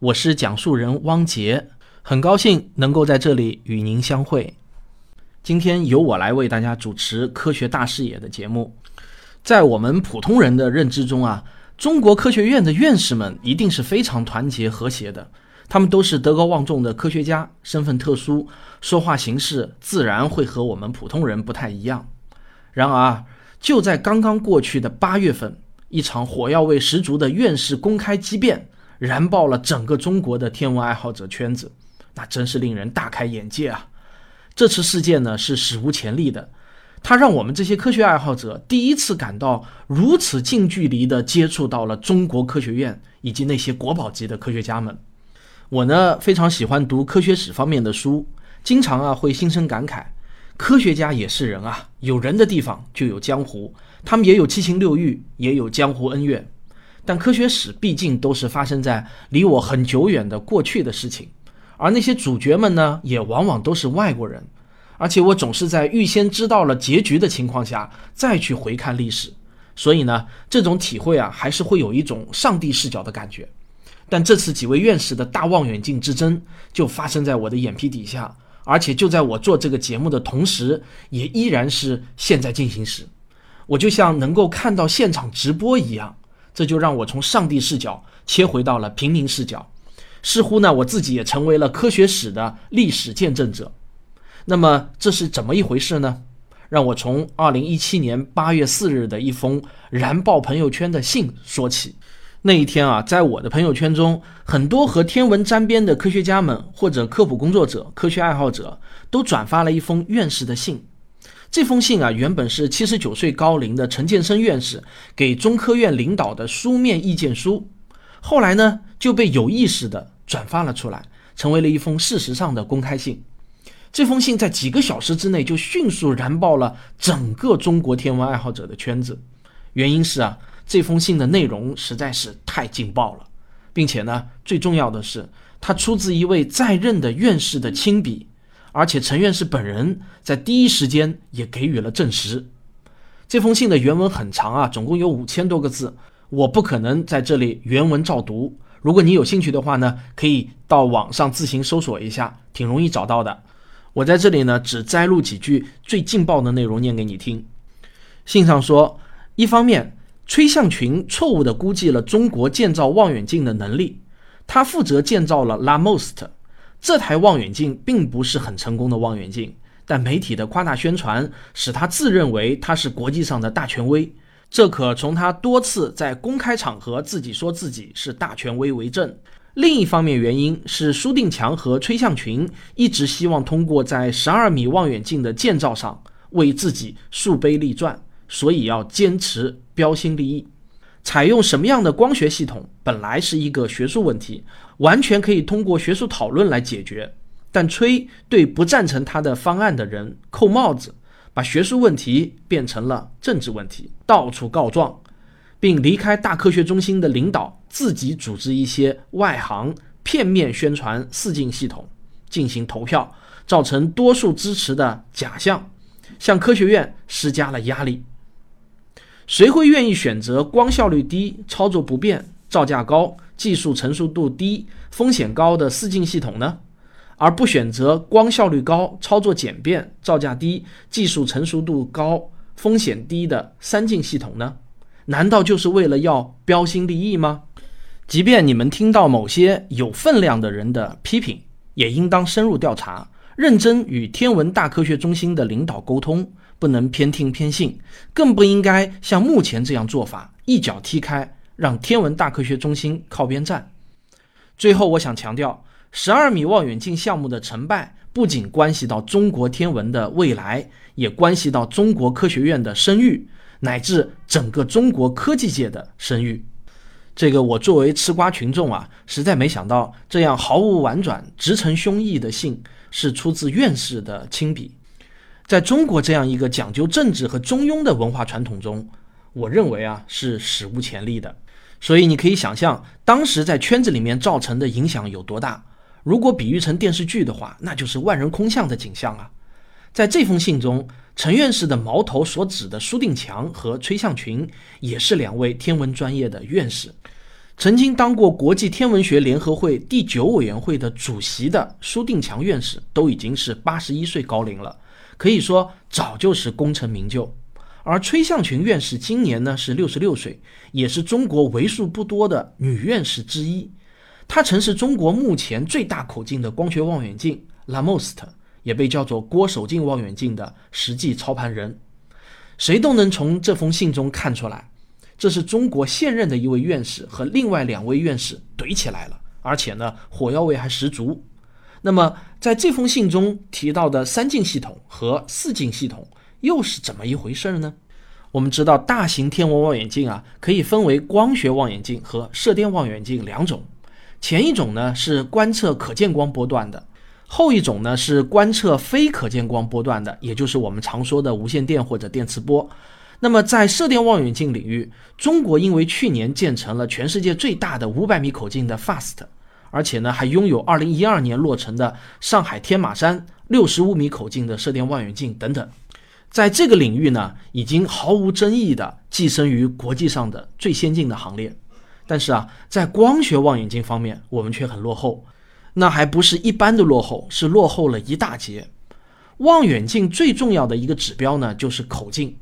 我是讲述人汪杰，很高兴能够在这里与您相会。今天由我来为大家主持《科学大视野》的节目。在我们普通人的认知中啊，中国科学院的院士们一定是非常团结和谐的，他们都是德高望重的科学家，身份特殊，说话形式自然会和我们普通人不太一样。然而，就在刚刚过去的八月份，一场火药味十足的院士公开激辩。燃爆了整个中国的天文爱好者圈子，那真是令人大开眼界啊！这次事件呢是史无前例的，它让我们这些科学爱好者第一次感到如此近距离地接触到了中国科学院以及那些国宝级的科学家们。我呢非常喜欢读科学史方面的书，经常啊会心生感慨：科学家也是人啊，有人的地方就有江湖，他们也有七情六欲，也有江湖恩怨。但科学史毕竟都是发生在离我很久远的过去的事情，而那些主角们呢，也往往都是外国人，而且我总是在预先知道了结局的情况下再去回看历史，所以呢，这种体会啊，还是会有一种上帝视角的感觉。但这次几位院士的大望远镜之争就发生在我的眼皮底下，而且就在我做这个节目的同时，也依然是现在进行时，我就像能够看到现场直播一样。这就让我从上帝视角切回到了平民视角，似乎呢，我自己也成为了科学史的历史见证者。那么这是怎么一回事呢？让我从二零一七年八月四日的一封燃爆朋友圈的信说起。那一天啊，在我的朋友圈中，很多和天文沾边的科学家们或者科普工作者、科学爱好者都转发了一封院士的信。这封信啊，原本是七十九岁高龄的陈建生院士给中科院领导的书面意见书，后来呢就被有意识的转发了出来，成为了一封事实上的公开信。这封信在几个小时之内就迅速燃爆了整个中国天文爱好者的圈子。原因是啊，这封信的内容实在是太劲爆了，并且呢，最重要的是，它出自一位在任的院士的亲笔。而且陈院士本人在第一时间也给予了证实。这封信的原文很长啊，总共有五千多个字，我不可能在这里原文照读。如果你有兴趣的话呢，可以到网上自行搜索一下，挺容易找到的。我在这里呢，只摘录几句最劲爆的内容念给你听。信上说，一方面，崔向群错误地估计了中国建造望远镜的能力，他负责建造了 La Most。这台望远镜并不是很成功的望远镜，但媒体的夸大宣传使他自认为他是国际上的大权威，这可从他多次在公开场合自己说自己是大权威为证。另一方面，原因是苏定强和崔向群一直希望通过在十二米望远镜的建造上为自己树碑立传，所以要坚持标新立异。采用什么样的光学系统本来是一个学术问题，完全可以通过学术讨论来解决。但崔对不赞成他的方案的人扣帽子，把学术问题变成了政治问题，到处告状，并离开大科学中心的领导，自己组织一些外行片面宣传四镜系统，进行投票，造成多数支持的假象，向科学院施加了压力。谁会愿意选择光效率低、操作不便、造价高、技术成熟度低、风险高的四镜系统呢？而不选择光效率高、操作简便、造价低、技术成熟度高、风险低的三镜系统呢？难道就是为了要标新立异吗？即便你们听到某些有分量的人的批评，也应当深入调查，认真与天文大科学中心的领导沟通。不能偏听偏信，更不应该像目前这样做法，一脚踢开，让天文大科学中心靠边站。最后，我想强调，十二米望远镜项目的成败，不仅关系到中国天文的未来，也关系到中国科学院的声誉，乃至整个中国科技界的声誉。这个，我作为吃瓜群众啊，实在没想到，这样毫无婉转、直陈胸臆的信，是出自院士的亲笔。在中国这样一个讲究政治和中庸的文化传统中，我认为啊是史无前例的。所以你可以想象，当时在圈子里面造成的影响有多大。如果比喻成电视剧的话，那就是万人空巷的景象啊。在这封信中，陈院士的矛头所指的苏定强和崔向群，也是两位天文专业的院士。曾经当过国际天文学联合会第九委员会的主席的苏定强院士都已经是八十一岁高龄了，可以说早就是功成名就。而崔向群院士今年呢是六十六岁，也是中国为数不多的女院士之一。她曾是中国目前最大口径的光学望远镜 LAMOST，也被叫做郭守敬望远镜的实际操盘人。谁都能从这封信中看出来。这是中国现任的一位院士和另外两位院士怼起来了，而且呢火药味还十足。那么在这封信中提到的三镜系统和四镜系统又是怎么一回事呢？我们知道大型天文望远镜啊可以分为光学望远镜和射电望远镜两种，前一种呢是观测可见光波段的，后一种呢是观测非可见光波段的，也就是我们常说的无线电或者电磁波。那么，在射电望远镜领域，中国因为去年建成了全世界最大的五百米口径的 FAST，而且呢，还拥有二零一二年落成的上海天马山六十五米口径的射电望远镜等等，在这个领域呢，已经毫无争议的跻身于国际上的最先进的行列。但是啊，在光学望远镜方面，我们却很落后，那还不是一般的落后，是落后了一大截。望远镜最重要的一个指标呢，就是口径。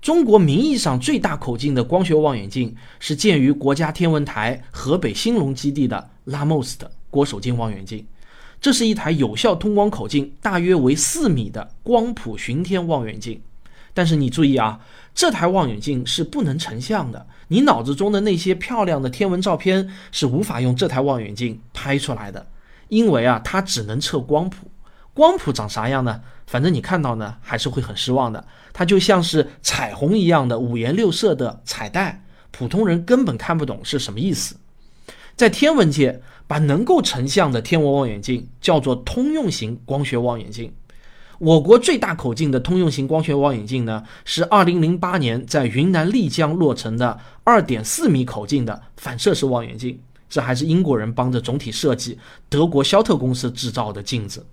中国名义上最大口径的光学望远镜是建于国家天文台河北兴隆基地的 LAMOST 郭守敬望远镜，这是一台有效通光口径大约为四米的光谱巡天望远镜。但是你注意啊，这台望远镜是不能成像的，你脑子中的那些漂亮的天文照片是无法用这台望远镜拍出来的，因为啊，它只能测光谱。光谱长啥样呢？反正你看到呢，还是会很失望的。它就像是彩虹一样的五颜六色的彩带，普通人根本看不懂是什么意思。在天文界，把能够成像的天文望远镜叫做通用型光学望远镜。我国最大口径的通用型光学望远镜呢，是2008年在云南丽江落成的2.4米口径的反射式望远镜。这还是英国人帮着总体设计，德国肖特公司制造的镜子。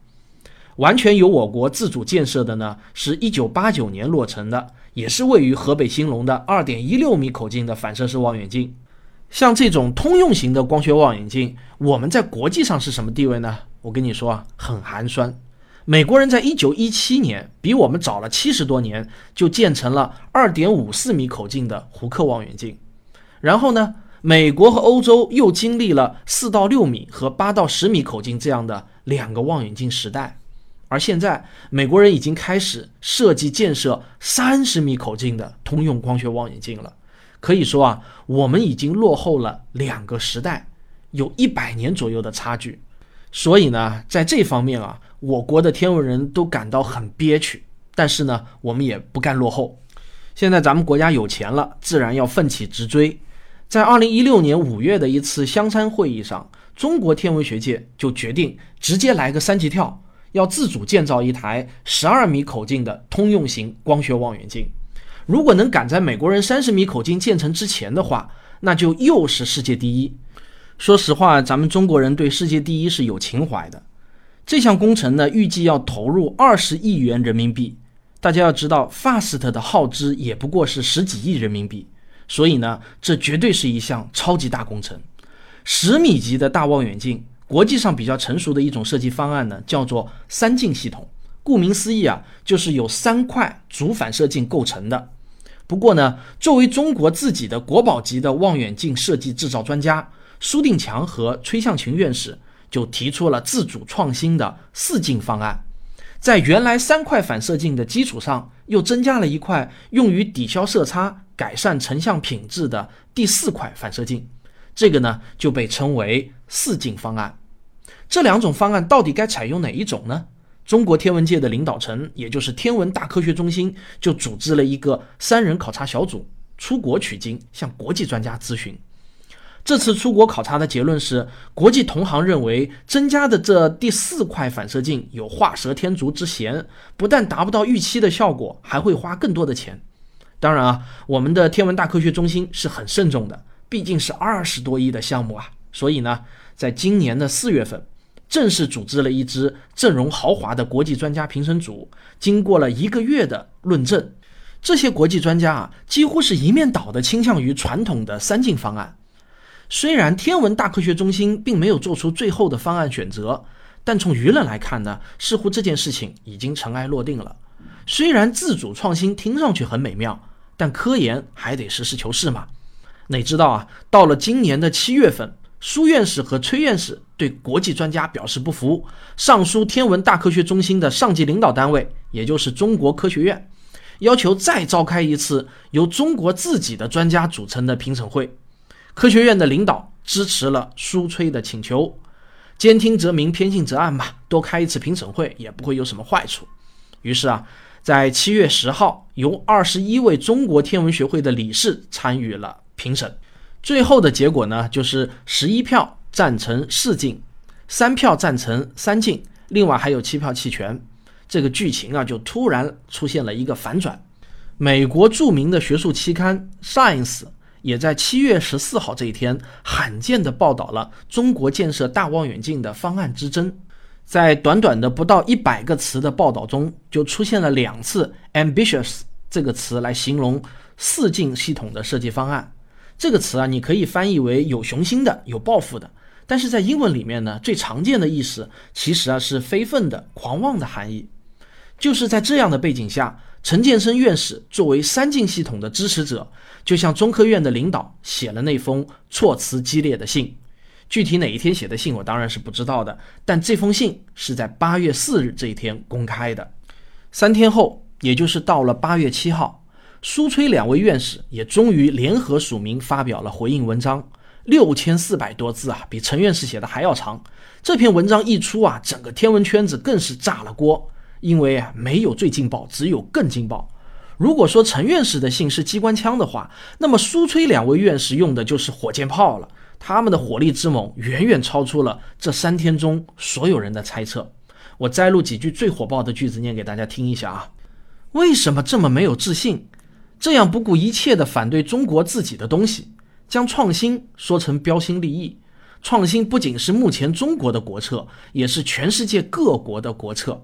完全由我国自主建设的呢，是一九八九年落成的，也是位于河北兴隆的二点一六米口径的反射式望远镜。像这种通用型的光学望远镜，我们在国际上是什么地位呢？我跟你说啊，很寒酸。美国人在一九一七年，比我们早了七十多年，就建成了二点五四米口径的胡克望远镜。然后呢，美国和欧洲又经历了四到六米和八到十米口径这样的两个望远镜时代。而现在，美国人已经开始设计建设三十米口径的通用光学望远镜了。可以说啊，我们已经落后了两个时代，有一百年左右的差距。所以呢，在这方面啊，我国的天文人都感到很憋屈。但是呢，我们也不甘落后。现在咱们国家有钱了，自然要奋起直追。在二零一六年五月的一次香山会议上，中国天文学界就决定直接来个三级跳。要自主建造一台十二米口径的通用型光学望远镜，如果能赶在美国人三十米口径建成之前的话，那就又是世界第一。说实话，咱们中国人对世界第一是有情怀的。这项工程呢，预计要投入二十亿元人民币。大家要知道，FAST 的耗资也不过是十几亿人民币，所以呢，这绝对是一项超级大工程。十米级的大望远镜。国际上比较成熟的一种设计方案呢，叫做三镜系统。顾名思义啊，就是由三块主反射镜构成的。不过呢，作为中国自己的国宝级的望远镜设计制造专家，苏定强和崔向群院士就提出了自主创新的四镜方案，在原来三块反射镜的基础上，又增加了一块用于抵消色差、改善成像品质的第四块反射镜。这个呢，就被称为四镜方案。这两种方案到底该采用哪一种呢？中国天文界的领导层，也就是天文大科学中心，就组织了一个三人考察小组，出国取经，向国际专家咨询。这次出国考察的结论是，国际同行认为增加的这第四块反射镜有画蛇添足之嫌，不但达不到预期的效果，还会花更多的钱。当然啊，我们的天文大科学中心是很慎重的。毕竟是二十多亿的项目啊，所以呢，在今年的四月份，正式组织了一支阵容豪华的国际专家评审组。经过了一个月的论证，这些国际专家啊，几乎是一面倒的倾向于传统的三进方案。虽然天文大科学中心并没有做出最后的方案选择，但从舆论来看呢，似乎这件事情已经尘埃落定了。虽然自主创新听上去很美妙，但科研还得实事求是嘛。哪知道啊，到了今年的七月份，苏院士和崔院士对国际专家表示不服，上书天文大科学中心的上级领导单位，也就是中国科学院，要求再召开一次由中国自己的专家组成的评审会。科学院的领导支持了苏崔的请求，兼听则明，偏信则暗嘛，多开一次评审会也不会有什么坏处。于是啊，在七月十号，由二十一位中国天文学会的理事参与了评审，最后的结果呢，就是十一票赞成四进，三票赞成三进，另外还有七票弃权。这个剧情啊，就突然出现了一个反转。美国著名的学术期刊《Science》。也在七月十四号这一天，罕见地报道了中国建设大望远镜的方案之争。在短短的不到一百个词的报道中，就出现了两次 “ambitious” 这个词来形容四镜系统的设计方案。这个词啊，你可以翻译为有雄心的、有抱负的。但是在英文里面呢，最常见的意思其实啊是非分的、狂妄的含义。就是在这样的背景下。陈建生院士作为三进系统的支持者，就向中科院的领导写了那封措辞激烈的信。具体哪一天写的信，我当然是不知道的。但这封信是在八月四日这一天公开的。三天后，也就是到了八月七号，苏崔两位院士也终于联合署名发表了回应文章，六千四百多字啊，比陈院士写的还要长。这篇文章一出啊，整个天文圈子更是炸了锅。因为啊，没有最劲爆，只有更劲爆。如果说陈院士的信是机关枪的话，那么苏崔两位院士用的就是火箭炮了。他们的火力之猛，远远超出了这三天中所有人的猜测。我摘录几句最火爆的句子，念给大家听一下啊。为什么这么没有自信？这样不顾一切地反对中国自己的东西，将创新说成标新立异。创新不仅是目前中国的国策，也是全世界各国的国策。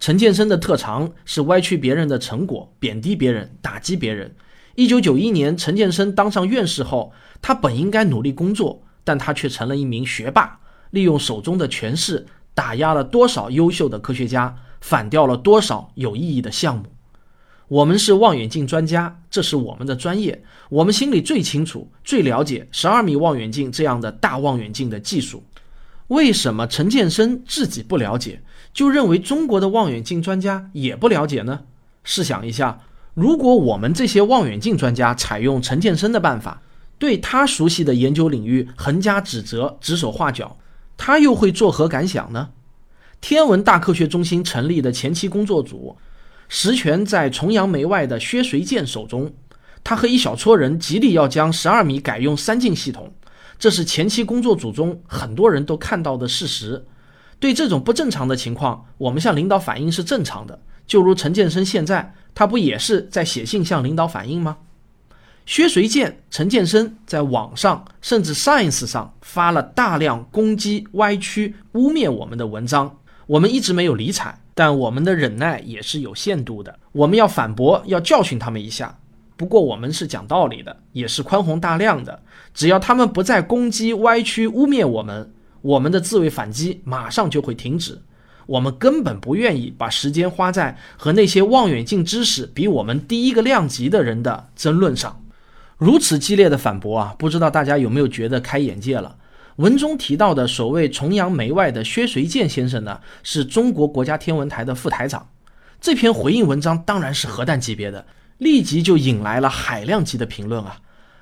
陈建生的特长是歪曲别人的成果，贬低别人，打击别人。一九九一年，陈建生当上院士后，他本应该努力工作，但他却成了一名学霸，利用手中的权势打压了多少优秀的科学家，反掉了多少有意义的项目。我们是望远镜专家，这是我们的专业，我们心里最清楚、最了解十二米望远镜这样的大望远镜的技术。为什么陈建生自己不了解？就认为中国的望远镜专家也不了解呢？试想一下，如果我们这些望远镜专家采用陈建生的办法，对他熟悉的研究领域横加指责、指手画脚，他又会作何感想呢？天文大科学中心成立的前期工作组，实权在重阳梅外的薛随建手中，他和一小撮人极力要将十二米改用三镜系统，这是前期工作组中很多人都看到的事实。对这种不正常的情况，我们向领导反映是正常的。就如陈建生现在，他不也是在写信向领导反映吗？薛随建、陈建生在网上甚至 Science 上发了大量攻击、歪曲、污蔑我们的文章，我们一直没有理睬，但我们的忍耐也是有限度的。我们要反驳，要教训他们一下。不过我们是讲道理的，也是宽宏大量的。只要他们不再攻击、歪曲、污蔑我们。我们的自卫反击马上就会停止，我们根本不愿意把时间花在和那些望远镜知识比我们低一个量级的人的争论上。如此激烈的反驳啊，不知道大家有没有觉得开眼界了？文中提到的所谓崇洋媚外的薛随建先生呢，是中国国家天文台的副台长。这篇回应文章当然是核弹级别的，立即就引来了海量级的评论啊。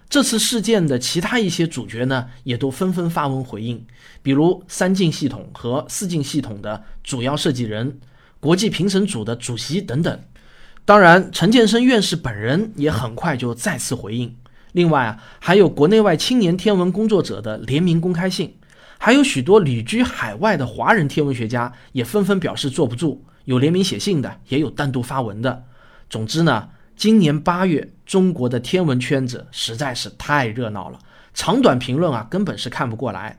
这次事件的其他一些主角呢，也都纷纷发文回应，比如三镜系统和四镜系统的主要设计人、国际评审组的主席等等。当然，陈建生院士本人也很快就再次回应。另外啊，还有国内外青年天文工作者的联名公开信，还有许多旅居海外的华人天文学家也纷纷表示坐不住，有联名写信的，也有单独发文的。总之呢。今年八月，中国的天文圈子实在是太热闹了，长短评论啊根本是看不过来。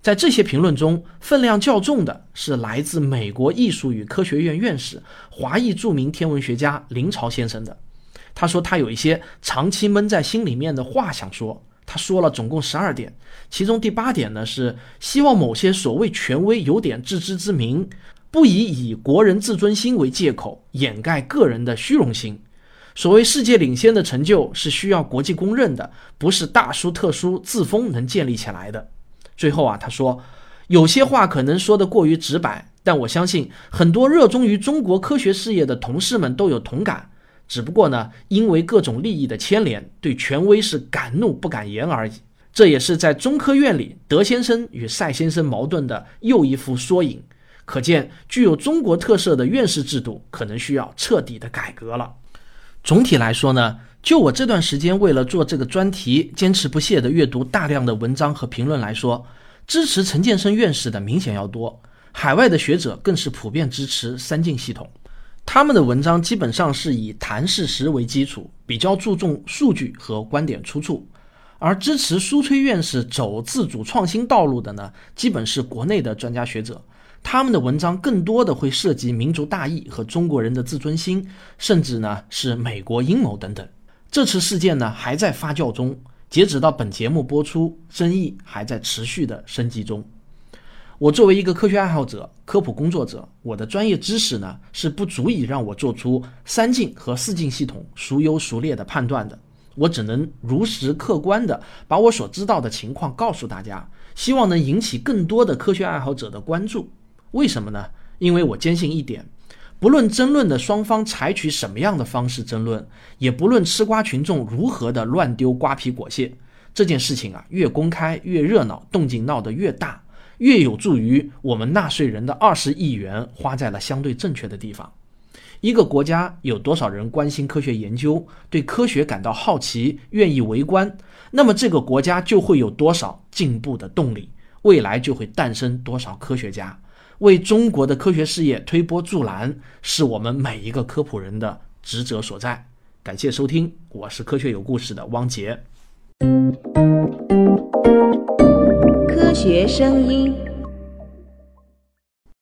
在这些评论中，分量较重的是来自美国艺术与科学院院士、华裔著名天文学家林朝先生的。他说他有一些长期闷在心里面的话想说，他说了总共十二点，其中第八点呢是希望某些所谓权威有点自知之明，不以以国人自尊心为借口掩盖个人的虚荣心。所谓世界领先的成就是需要国际公认的，不是大书特书自封能建立起来的。最后啊，他说有些话可能说得过于直白，但我相信很多热衷于中国科学事业的同事们都有同感。只不过呢，因为各种利益的牵连，对权威是敢怒不敢言而已。这也是在中科院里德先生与赛先生矛盾的又一幅缩影。可见，具有中国特色的院士制度可能需要彻底的改革了。总体来说呢，就我这段时间为了做这个专题，坚持不懈地阅读大量的文章和评论来说，支持陈建生院士的明显要多。海外的学者更是普遍支持三进系统。他们的文章基本上是以谈事实为基础，比较注重数据和观点出处。而支持苏崔院士走自主创新道路的呢，基本是国内的专家学者。他们的文章更多的会涉及民族大义和中国人的自尊心，甚至呢是美国阴谋等等。这次事件呢还在发酵中，截止到本节目播出，争议还在持续的升级中。我作为一个科学爱好者、科普工作者，我的专业知识呢是不足以让我做出三进和四进系统孰优孰劣的判断的。我只能如实客观的把我所知道的情况告诉大家，希望能引起更多的科学爱好者的关注。为什么呢？因为我坚信一点，不论争论的双方采取什么样的方式争论，也不论吃瓜群众如何的乱丢瓜皮果屑，这件事情啊，越公开越热闹，动静闹得越大，越有助于我们纳税人的二十亿元花在了相对正确的地方。一个国家有多少人关心科学研究，对科学感到好奇，愿意围观，那么这个国家就会有多少进步的动力，未来就会诞生多少科学家。为中国的科学事业推波助澜，是我们每一个科普人的职责所在。感谢收听，我是科学有故事的汪杰。学声音。